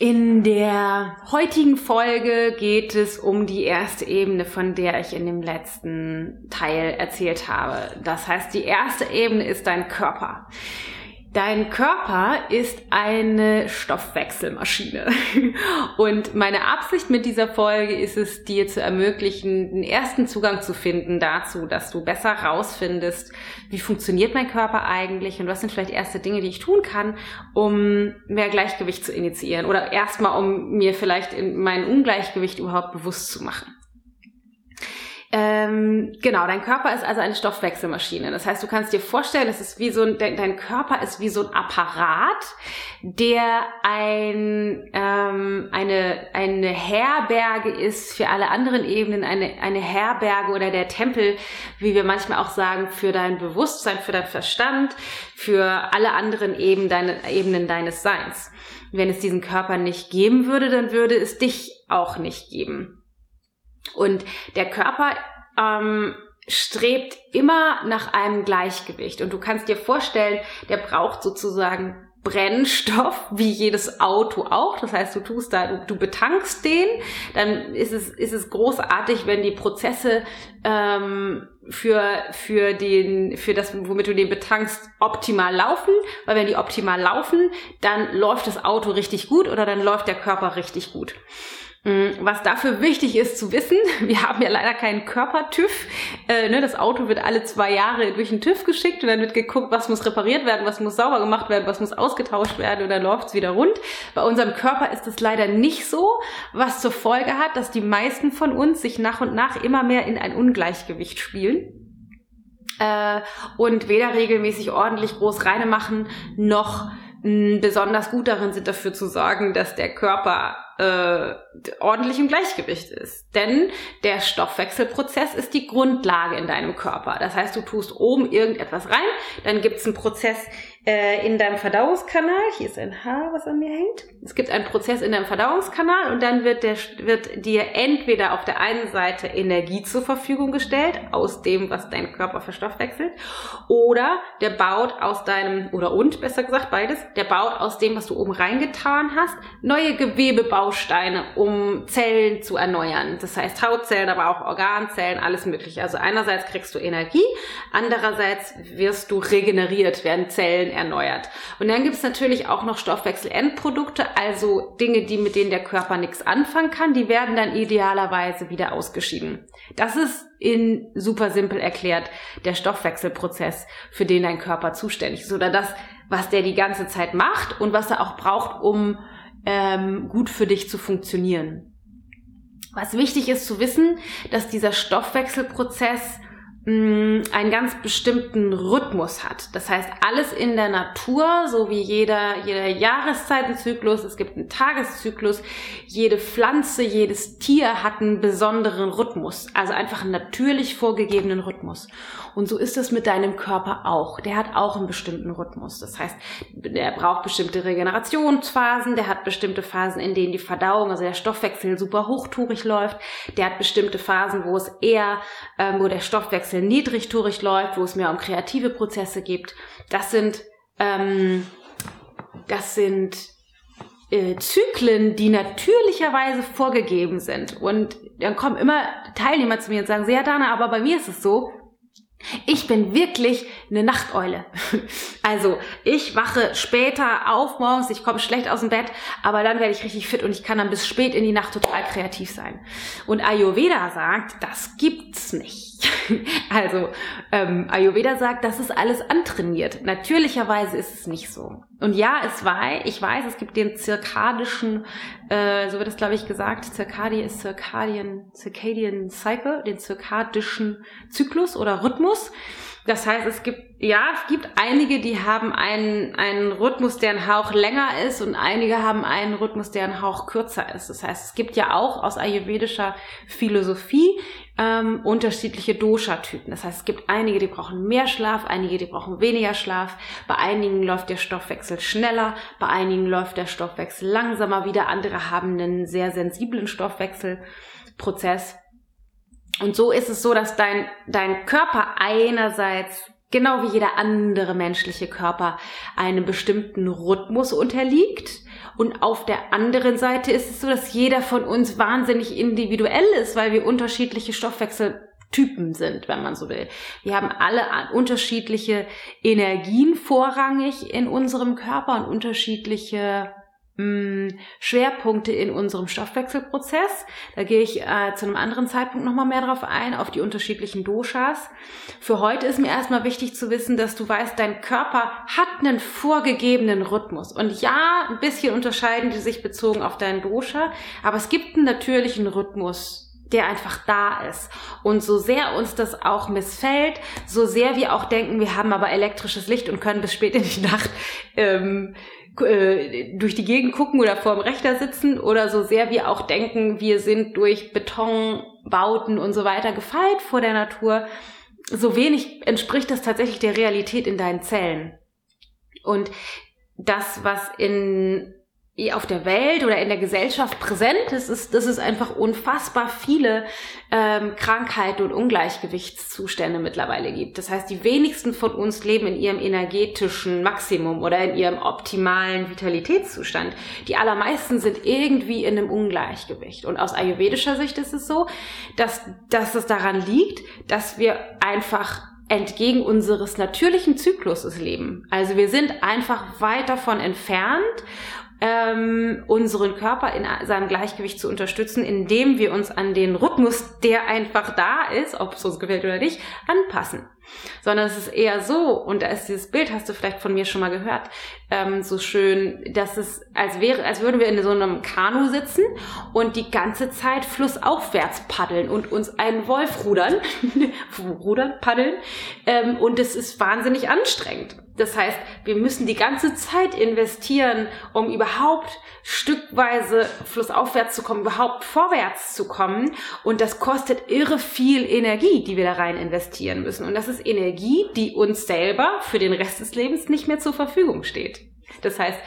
In der heutigen Folge geht es um die erste Ebene, von der ich in dem letzten Teil erzählt habe. Das heißt, die erste Ebene ist dein Körper. Dein Körper ist eine Stoffwechselmaschine. Und meine Absicht mit dieser Folge ist es, dir zu ermöglichen, den ersten Zugang zu finden dazu, dass du besser rausfindest, wie funktioniert mein Körper eigentlich und was sind vielleicht erste Dinge, die ich tun kann, um mehr Gleichgewicht zu initiieren oder erstmal, um mir vielleicht mein Ungleichgewicht überhaupt bewusst zu machen. Ähm, genau, dein Körper ist also eine Stoffwechselmaschine. Das heißt, du kannst dir vorstellen, es ist wie so ein, dein, Körper ist wie so ein Apparat, der ein, ähm, eine, eine Herberge ist für alle anderen Ebenen, eine, eine Herberge oder der Tempel, wie wir manchmal auch sagen, für dein Bewusstsein, für dein Verstand, für alle anderen Ebenen, deine, Ebenen deines Seins. Wenn es diesen Körper nicht geben würde, dann würde es dich auch nicht geben. Und der Körper ähm, strebt immer nach einem Gleichgewicht. Und du kannst dir vorstellen, der braucht sozusagen Brennstoff, wie jedes Auto auch. Das heißt, du tust da, du, du betankst den, dann ist es, ist es großartig, wenn die Prozesse ähm, für, für, den, für das, womit du den betankst, optimal laufen. Weil wenn die optimal laufen, dann läuft das Auto richtig gut oder dann läuft der Körper richtig gut. Mm, was dafür wichtig ist zu wissen, wir haben ja leider keinen Körpertüv. Äh, ne, das Auto wird alle zwei Jahre durch den TÜV geschickt und dann wird geguckt, was muss repariert werden, was muss sauber gemacht werden, was muss ausgetauscht werden und dann läuft's wieder rund. Bei unserem Körper ist es leider nicht so, was zur Folge hat, dass die meisten von uns sich nach und nach immer mehr in ein Ungleichgewicht spielen äh, und weder regelmäßig ordentlich groß reine machen, noch mm, besonders gut darin sind, dafür zu sorgen, dass der Körper äh, ordentlich im Gleichgewicht ist. Denn der Stoffwechselprozess ist die Grundlage in deinem Körper. Das heißt, du tust oben irgendetwas rein, dann gibt es einen Prozess äh, in deinem Verdauungskanal. Hier ist ein Haar, was an mir hängt. Es gibt einen Prozess in deinem Verdauungskanal und dann wird, der, wird dir entweder auf der einen Seite Energie zur Verfügung gestellt, aus dem, was dein Körper verstoffwechselt, oder der baut aus deinem, oder und besser gesagt beides, der baut aus dem, was du oben reingetan hast, neue Gewebebausteine, um Zellen zu erneuern. Das heißt Hautzellen, aber auch Organzellen, alles mögliche. Also einerseits kriegst du Energie, andererseits wirst du regeneriert, werden Zellen erneuert. Und dann gibt es natürlich auch noch Stoffwechselendprodukte, also Dinge, die mit denen der Körper nichts anfangen kann, die werden dann idealerweise wieder ausgeschieden. Das ist in super simpel erklärt der Stoffwechselprozess, für den dein Körper zuständig ist oder das, was der die ganze Zeit macht und was er auch braucht, um ähm, gut für dich zu funktionieren. Was wichtig ist zu wissen, dass dieser Stoffwechselprozess einen ganz bestimmten Rhythmus hat. Das heißt, alles in der Natur, so wie jeder, jeder Jahreszeitenzyklus, es gibt einen Tageszyklus, jede Pflanze, jedes Tier hat einen besonderen Rhythmus, also einfach einen natürlich vorgegebenen Rhythmus. Und so ist es mit deinem Körper auch. Der hat auch einen bestimmten Rhythmus. Das heißt, der braucht bestimmte Regenerationsphasen, der hat bestimmte Phasen, in denen die Verdauung, also der Stoffwechsel super hochtourig läuft, der hat bestimmte Phasen, wo es eher, ähm, wo der Stoffwechsel niedrigtourig läuft, wo es mehr um kreative Prozesse gibt. Das sind, ähm, das sind äh, Zyklen, die natürlicherweise vorgegeben sind. Und dann kommen immer Teilnehmer zu mir und sagen, sehr Dana, aber bei mir ist es so, ich bin wirklich eine Nachteule. Also ich wache später auf morgens, ich komme schlecht aus dem Bett, aber dann werde ich richtig fit und ich kann dann bis spät in die Nacht total kreativ sein. Und Ayurveda sagt, das gibt's nicht. Also ähm, Ayurveda sagt, das ist alles antrainiert. Natürlicherweise ist es nicht so. Und ja, es war, ich weiß, es gibt den zirkadischen, äh, so wird es glaube ich gesagt, Zirkadie ist Circadian, Circadian Cycle, den zirkadischen Zyklus oder Rhythmus. Das heißt, es gibt, ja, es gibt einige, die haben einen, einen Rhythmus, der ein Hauch länger ist und einige haben einen Rhythmus, der ein Hauch kürzer ist. Das heißt, es gibt ja auch aus ayurvedischer Philosophie ähm, unterschiedliche Dosha-Typen. Das heißt, es gibt einige, die brauchen mehr Schlaf, einige, die brauchen weniger Schlaf. Bei einigen läuft der Stoffwechsel schneller, bei einigen läuft der Stoffwechsel langsamer. Wieder andere haben einen sehr sensiblen Stoffwechselprozess. Und so ist es so, dass dein, dein Körper einerseits genau wie jeder andere menschliche Körper einem bestimmten Rhythmus unterliegt. Und auf der anderen Seite ist es so, dass jeder von uns wahnsinnig individuell ist, weil wir unterschiedliche Stoffwechseltypen sind, wenn man so will. Wir haben alle unterschiedliche Energien vorrangig in unserem Körper und unterschiedliche Schwerpunkte in unserem Stoffwechselprozess. Da gehe ich äh, zu einem anderen Zeitpunkt nochmal mehr drauf ein, auf die unterschiedlichen Doshas. Für heute ist mir erstmal wichtig zu wissen, dass du weißt, dein Körper hat einen vorgegebenen Rhythmus. Und ja, ein bisschen unterscheiden die sich bezogen auf deinen Dosha, aber es gibt einen natürlichen Rhythmus, der einfach da ist. Und so sehr uns das auch missfällt, so sehr wir auch denken, wir haben aber elektrisches Licht und können bis spät in die Nacht ähm, äh, durch die Gegend gucken oder vorm Rechner sitzen oder so sehr wir auch denken, wir sind durch Betonbauten und so weiter gefeit vor der Natur, so wenig entspricht das tatsächlich der Realität in deinen Zellen. Und das, was in auf der Welt oder in der Gesellschaft präsent ist, ist, dass es einfach unfassbar viele ähm, Krankheiten und Ungleichgewichtszustände mittlerweile gibt. Das heißt, die wenigsten von uns leben in ihrem energetischen Maximum oder in ihrem optimalen Vitalitätszustand. Die allermeisten sind irgendwie in einem Ungleichgewicht. Und aus ayurvedischer Sicht ist es so, dass, dass es daran liegt, dass wir einfach entgegen unseres natürlichen Zykluses leben. Also wir sind einfach weit davon entfernt ähm, unseren Körper in seinem Gleichgewicht zu unterstützen, indem wir uns an den Rhythmus, der einfach da ist, ob es uns gefällt oder nicht, anpassen sondern es ist eher so, und da ist dieses Bild, hast du vielleicht von mir schon mal gehört, ähm, so schön, dass es als wäre, als würden wir in so einem Kanu sitzen und die ganze Zeit flussaufwärts paddeln und uns einen Wolf rudern, rudern, paddeln, ähm, und es ist wahnsinnig anstrengend. Das heißt, wir müssen die ganze Zeit investieren, um überhaupt stückweise flussaufwärts zu kommen, überhaupt vorwärts zu kommen. Und das kostet irre viel Energie, die wir da rein investieren müssen. Und das ist Energie, die uns selber für den Rest des Lebens nicht mehr zur Verfügung steht. Das heißt,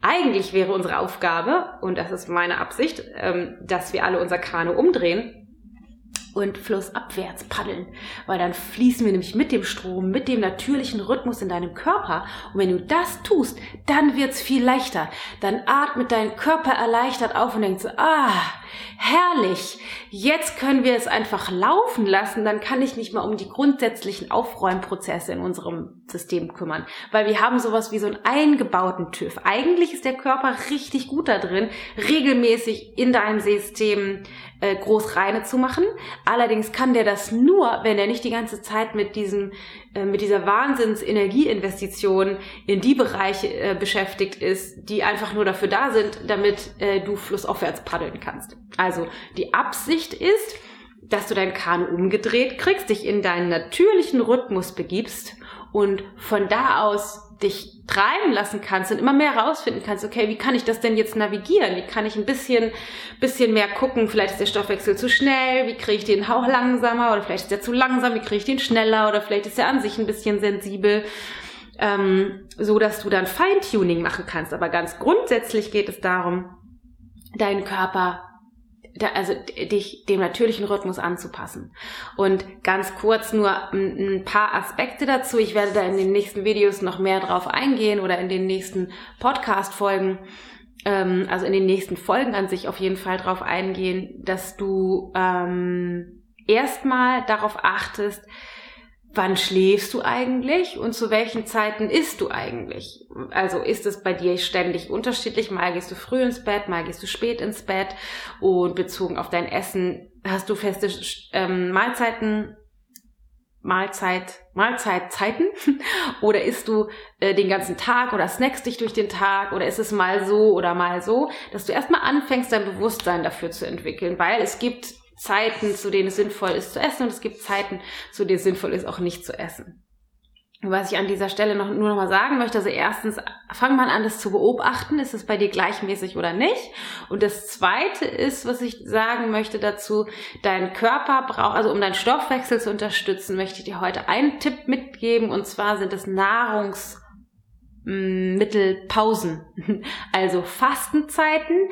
eigentlich wäre unsere Aufgabe, und das ist meine Absicht, ähm, dass wir alle unser Kanu umdrehen und flussabwärts paddeln, weil dann fließen wir nämlich mit dem Strom, mit dem natürlichen Rhythmus in deinem Körper. Und wenn du das tust, dann wird's viel leichter. Dann atmet dein Körper erleichtert auf und denkt so, ah, herrlich, jetzt können wir es einfach laufen lassen, dann kann ich nicht mal um die grundsätzlichen Aufräumprozesse in unserem System kümmern, weil wir haben sowas wie so einen eingebauten TÜV. Eigentlich ist der Körper richtig gut da drin, regelmäßig in deinem System äh, groß reine zu machen. Allerdings kann der das nur, wenn er nicht die ganze Zeit mit diesem mit dieser Wahnsinns-Energieinvestition in die Bereiche äh, beschäftigt ist, die einfach nur dafür da sind, damit äh, du flussaufwärts paddeln kannst. Also die Absicht ist, dass du dein Kanu umgedreht kriegst, dich in deinen natürlichen Rhythmus begibst und von da aus dich treiben lassen kannst und immer mehr herausfinden kannst, okay, wie kann ich das denn jetzt navigieren? Wie kann ich ein bisschen, bisschen mehr gucken? Vielleicht ist der Stoffwechsel zu schnell, wie kriege ich den Hauch langsamer oder vielleicht ist der zu langsam, wie kriege ich den schneller oder vielleicht ist er an sich ein bisschen sensibel, ähm, so dass du dann Feintuning machen kannst. Aber ganz grundsätzlich geht es darum, deinen Körper also dich dem natürlichen Rhythmus anzupassen. Und ganz kurz nur ein, paar Aspekte dazu. Ich werde da in den nächsten Videos noch mehr drauf eingehen oder in den nächsten Podcast-Folgen, ähm, also in den nächsten Folgen an sich auf jeden Fall drauf eingehen, dass du ähm, erstmal darauf achtest, wann schläfst du eigentlich und zu welchen Zeiten isst du eigentlich? Also ist es bei dir ständig unterschiedlich? Mal gehst du früh ins Bett, mal gehst du spät ins Bett und bezogen auf dein Essen hast du feste ähm, Mahlzeiten, Mahlzeit, Mahlzeitzeiten oder isst du äh, den ganzen Tag oder snackst dich durch den Tag oder ist es mal so oder mal so, dass du erstmal anfängst, dein Bewusstsein dafür zu entwickeln, weil es gibt Zeiten, zu denen es sinnvoll ist zu essen und es gibt Zeiten, zu denen es sinnvoll ist, auch nicht zu essen. was ich an dieser Stelle noch, nur noch mal sagen möchte, also erstens, fang mal an, das zu beobachten, ist es bei dir gleichmäßig oder nicht? Und das zweite ist, was ich sagen möchte dazu, dein Körper braucht, also um deinen Stoffwechsel zu unterstützen, möchte ich dir heute einen Tipp mitgeben, und zwar sind es Nahrungsmittelpausen. Also Fastenzeiten,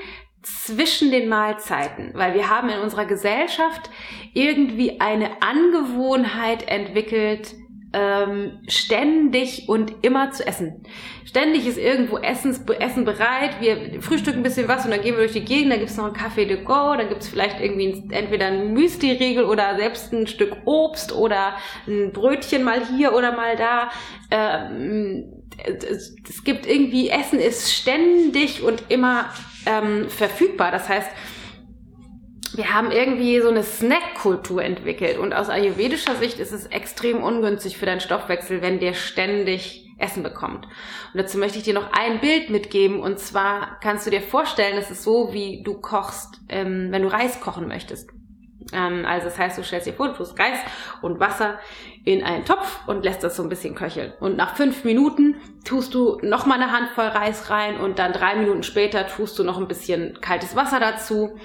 zwischen den Mahlzeiten, weil wir haben in unserer Gesellschaft irgendwie eine Angewohnheit entwickelt, ähm, ständig und immer zu essen. Ständig ist irgendwo Essens, Essen bereit, wir frühstücken ein bisschen was und dann gehen wir durch die Gegend, dann gibt's noch einen Kaffee de go, dann gibt's vielleicht irgendwie ein, entweder ein Müsli-Riegel oder selbst ein Stück Obst oder ein Brötchen mal hier oder mal da. Ähm, es, gibt irgendwie, Essen ist ständig und immer ähm, verfügbar. Das heißt, wir haben irgendwie so eine Snack-Kultur entwickelt und aus ayurvedischer Sicht ist es extrem ungünstig für deinen Stoffwechsel, wenn der ständig Essen bekommt. Und dazu möchte ich dir noch ein Bild mitgeben und zwar kannst du dir vorstellen, es ist so, wie du kochst, ähm, wenn du Reis kochen möchtest. Ähm, also das heißt, du stellst dir vor, du tust Reis und Wasser in einen Topf und lässt das so ein bisschen köcheln. Und nach fünf Minuten tust du noch mal eine Handvoll Reis rein und dann drei Minuten später tust du noch ein bisschen kaltes Wasser dazu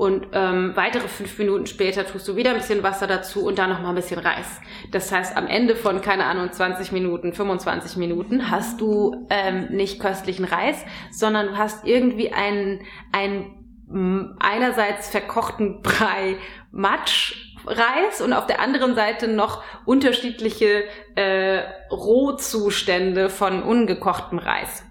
und ähm, weitere fünf Minuten später tust du wieder ein bisschen Wasser dazu und dann noch mal ein bisschen Reis. Das heißt, am Ende von, keine Ahnung, 20 Minuten, 25 Minuten hast du ähm, nicht köstlichen Reis, sondern du hast irgendwie einen, einen einerseits verkochten Brei Matschreis und auf der anderen Seite noch unterschiedliche äh, Rohzustände von ungekochtem Reis.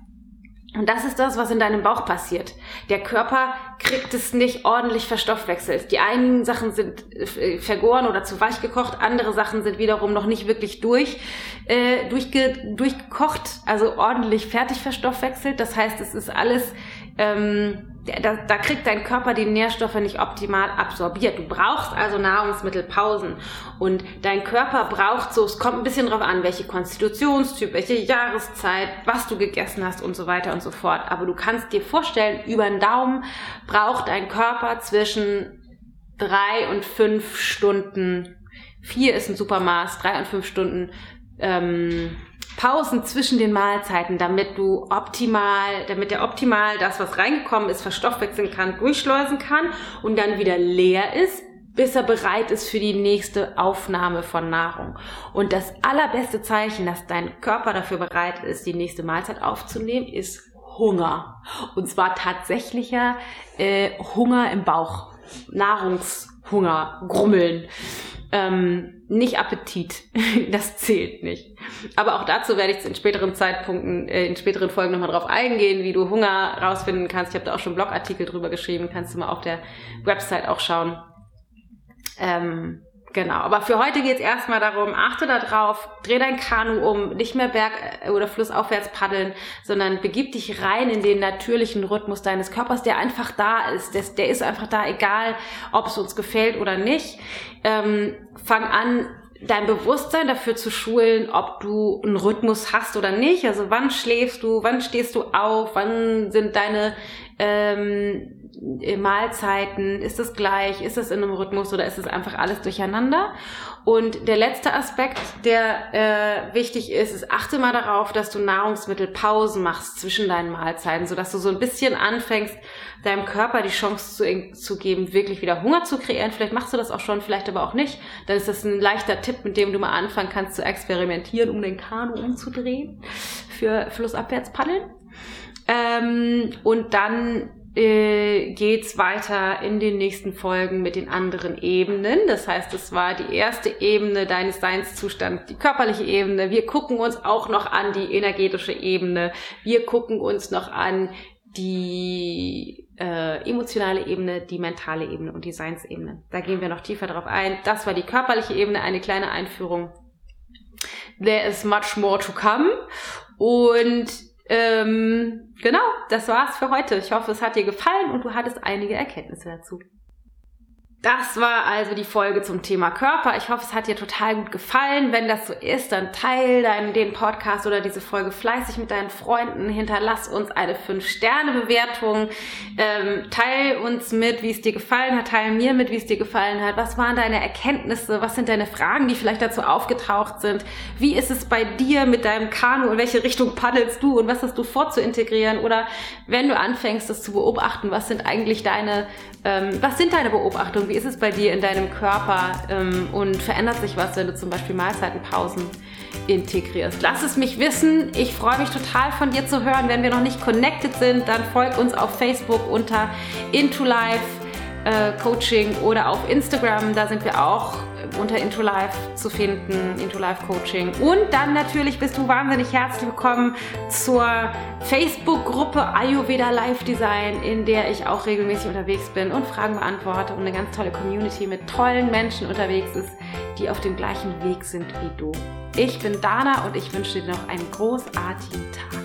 Und das ist das, was in deinem Bauch passiert. Der Körper kriegt es nicht ordentlich verstoffwechselt. Die einen Sachen sind äh, vergoren oder zu weich gekocht, andere Sachen sind wiederum noch nicht wirklich durch, äh, durchge, durchgekocht, also ordentlich fertig verstoffwechselt. Das heißt, es ist alles ähm, da, da kriegt dein Körper die Nährstoffe nicht optimal absorbiert. Du brauchst also Nahrungsmittelpausen. Und dein Körper braucht so, es kommt ein bisschen drauf an, welche Konstitutionstyp, welche Jahreszeit, was du gegessen hast und so weiter und so fort. Aber du kannst dir vorstellen, über den Daumen braucht dein Körper zwischen drei und fünf Stunden. Vier ist ein Supermaß, drei und fünf Stunden ähm, Pausen zwischen den Mahlzeiten, damit du optimal, damit der optimal das, was reingekommen ist, verstoffwechseln kann, durchschleusen kann und dann wieder leer ist, bis er bereit ist für die nächste Aufnahme von Nahrung. Und das allerbeste Zeichen, dass dein Körper dafür bereit ist, die nächste Mahlzeit aufzunehmen, ist Hunger. Und zwar tatsächlicher äh, Hunger im Bauch. Nahrungshunger, Grummeln. Ähm, nicht Appetit, das zählt nicht. Aber auch dazu werde ich in späteren Zeitpunkten, äh, in späteren Folgen nochmal drauf eingehen, wie du Hunger rausfinden kannst. Ich habe da auch schon Blogartikel drüber geschrieben, kannst du mal auf der Website auch schauen. Ähm, Genau, aber für heute geht es erstmal darum, achte da drauf, dreh dein Kanu um, nicht mehr berg- oder flussaufwärts paddeln, sondern begib dich rein in den natürlichen Rhythmus deines Körpers, der einfach da ist. Der, der ist einfach da, egal ob es uns gefällt oder nicht. Ähm, fang an, dein Bewusstsein dafür zu schulen, ob du einen Rhythmus hast oder nicht. Also wann schläfst du, wann stehst du auf, wann sind deine ähm, äh, Mahlzeiten, ist es gleich, ist es in einem Rhythmus oder ist es einfach alles durcheinander? Und der letzte Aspekt, der äh, wichtig ist, ist, achte mal darauf, dass du Nahrungsmittelpausen machst zwischen deinen Mahlzeiten, sodass du so ein bisschen anfängst, deinem Körper die Chance zu, zu geben, wirklich wieder Hunger zu kreieren. Vielleicht machst du das auch schon, vielleicht aber auch nicht. Dann ist das ein leichter Tipp, mit dem du mal anfangen kannst zu experimentieren, um den Kanu umzudrehen für flussabwärts paddeln. Ähm, und dann äh, geht's weiter in den nächsten Folgen mit den anderen Ebenen. Das heißt, es war die erste Ebene deines Seinszustands, die körperliche Ebene. Wir gucken uns auch noch an die energetische Ebene. Wir gucken uns noch an die äh, emotionale Ebene, die mentale Ebene und die Seinsebene. Da gehen wir noch tiefer drauf ein. Das war die körperliche Ebene, eine kleine Einführung. There is much more to come. Und ähm, genau, das war's für heute. Ich hoffe, es hat dir gefallen und du hattest einige Erkenntnisse dazu. Das war also die Folge zum Thema Körper. Ich hoffe, es hat dir total gut gefallen. Wenn das so ist, dann teil deinen, den Podcast oder diese Folge fleißig mit deinen Freunden. Hinterlass uns eine 5-Sterne-Bewertung. Ähm, teil uns mit, wie es dir gefallen hat. Teil mir mit, wie es dir gefallen hat. Was waren deine Erkenntnisse? Was sind deine Fragen, die vielleicht dazu aufgetaucht sind? Wie ist es bei dir mit deinem Kanu? In welche Richtung paddelst du? Und was hast du vor zu integrieren? Oder wenn du anfängst, das zu beobachten, was sind eigentlich deine, ähm, was sind deine Beobachtungen? Wie ist es bei dir in deinem Körper ähm, und verändert sich was, wenn du zum Beispiel Mahlzeitenpausen integrierst? Lass es mich wissen. Ich freue mich total von dir zu hören. Wenn wir noch nicht connected sind, dann folg uns auf Facebook unter Into Life äh, Coaching oder auf Instagram. Da sind wir auch unter Into Life zu finden, Into Life Coaching. Und dann natürlich bist du wahnsinnig herzlich willkommen zur Facebook-Gruppe Ayurveda Life Design, in der ich auch regelmäßig unterwegs bin und Fragen beantworte und eine ganz tolle Community mit tollen Menschen unterwegs ist, die auf dem gleichen Weg sind wie du. Ich bin Dana und ich wünsche dir noch einen großartigen Tag.